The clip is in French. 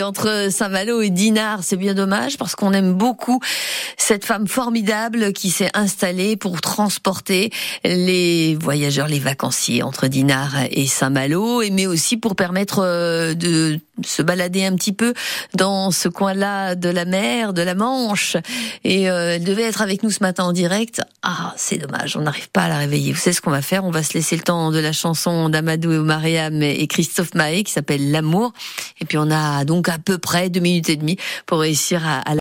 Entre Saint-Malo et Dinard, c'est bien dommage parce qu'on aime beaucoup cette femme formidable qui s'est installée pour transporter les voyageurs, les vacanciers entre Dinard et Saint-Malo, mais aussi pour permettre euh, de se balader un petit peu dans ce coin-là de la mer, de la Manche. Et euh, elle devait être avec nous ce matin en direct. Ah, c'est dommage, on n'arrive pas à la réveiller. Vous savez ce qu'on va faire? On va se laisser le temps de la chanson d'Amadou et Mariam et Christophe Maé qui s'appelle L'amour. Et puis on a à peu près deux minutes et demie pour réussir à, à